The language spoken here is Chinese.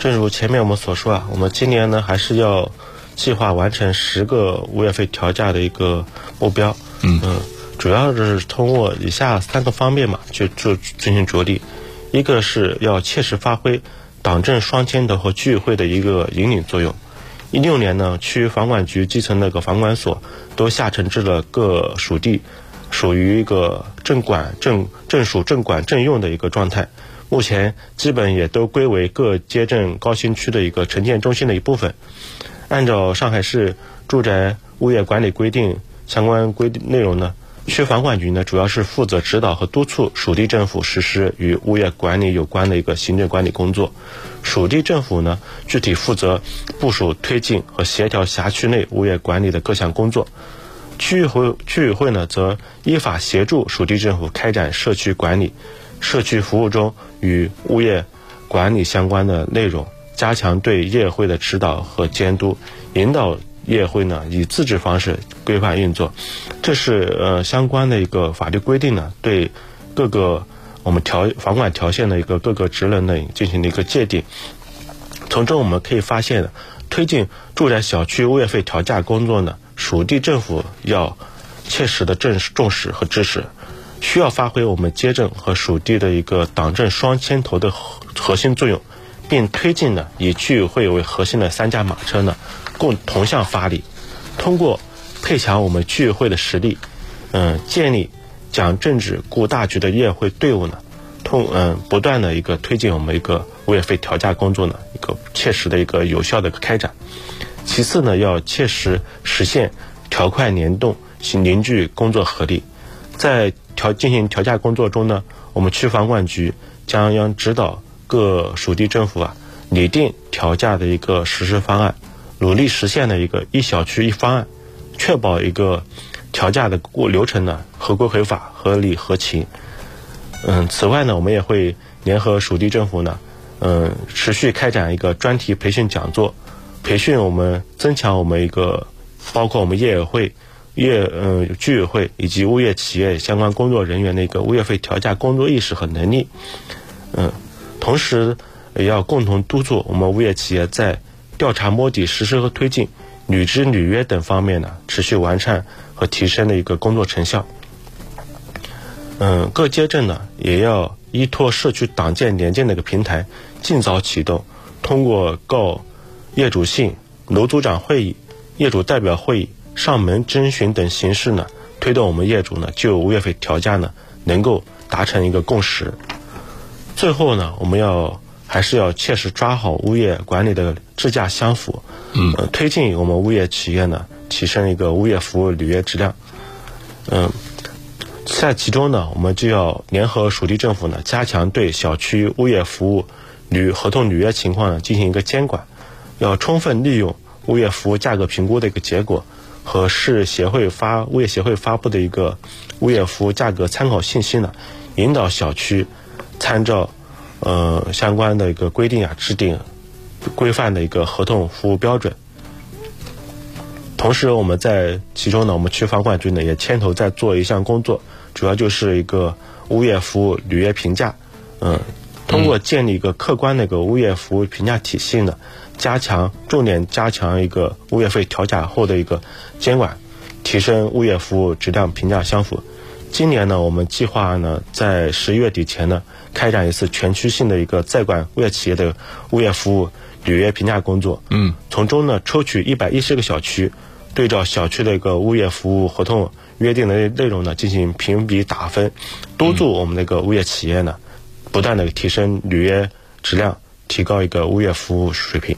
正如前面我们所说啊，我们今年呢还是要计划完成十个物业费调价的一个目标。嗯嗯，主要是通过以下三个方面嘛，去做进行着力。一个是要切实发挥党政双牵头和居委会的一个引领作用。一六年呢，区房管局基层那个房管所都下沉至了各属地，属于一个镇管镇镇属镇管镇用的一个状态。目前基本也都归为各街镇高新区的一个城建中心的一部分。按照上海市住宅物业管理规定相关规定内容呢，区房管局呢主要是负责指导和督促属地政府实施与物业管理有关的一个行政管理工作。属地政府呢具体负责部署、推进和协调辖区内物业管理的各项工作。区委会区委会呢则依法协助属地政府开展社区管理。社区服务中与物业管理相关的内容，加强对业会的指导和监督，引导业会呢以自治方式规范运作。这是呃相关的一个法律规定呢，对各个我们条房管条线的一个各个职能呢进行了一个界定。从中我们可以发现，推进住宅小区物业费调价工作呢，属地政府要切实的正重视和支持。需要发挥我们街镇和属地的一个党政双牵头的核心作用，并推进呢以居委会为核心的三驾马车呢共同向发力，通过配强我们居委会的实力，嗯，建立讲政治顾大局的业会队伍呢，通嗯不断的一个推进我们一个物业费调价工作呢一个切实的一个有效的开展。其次呢，要切实实现调快联动，凝聚工作合力，在调进行调价工作中呢，我们区房管局将要指导各属地政府啊，拟定调价的一个实施方案，努力实现的一个一小区一方案，确保一个调价的过流程呢合规合法、合理合情。嗯，此外呢，我们也会联合属地政府呢，嗯，持续开展一个专题培训讲座，培训我们增强我们一个包括我们业委会。业嗯居委会以及物业企业相关工作人员的一个物业费调价工作意识和能力，嗯，同时也要共同督促我们物业企业在调查摸底、实施和推进、履职履约等方面呢，持续完善和提升的一个工作成效。嗯，各街镇呢也要依托社区党建联建的一个平台，尽早启动，通过告业主信、楼组长会议、业主代表会议。上门征询等形式呢，推动我们业主呢就物业费调价呢能够达成一个共识。最后呢，我们要还是要切实抓好物业管理的质价相符，嗯，推进我们物业企业呢提升一个物业服务履约质量。嗯，在其中呢，我们就要联合属地政府呢，加强对小区物业服务履合同履约情况呢进行一个监管，要充分利用物业服务价格评估的一个结果。和市协会发物业协会发布的一个物业服务价格参考信息呢，引导小区参照呃相关的一个规定啊，制定规范的一个合同服务标准。同时，我们在其中呢，我们区房管局呢也牵头在做一项工作，主要就是一个物业服务履约评价，嗯，通过建立一个客观的一个物业服务评价体系呢。加强重点加强一个物业费调价后的一个监管，提升物业服务质量评价相符。今年呢，我们计划呢在十一月底前呢开展一次全区性的一个在管物业企业的物业服务履约评价工作。嗯，从中呢抽取一百一十个小区，对照小区的一个物业服务合同约定的内容呢进行评比打分，督促我们那个物业企业呢不断的提升履约质量。提高一个物业服务水平。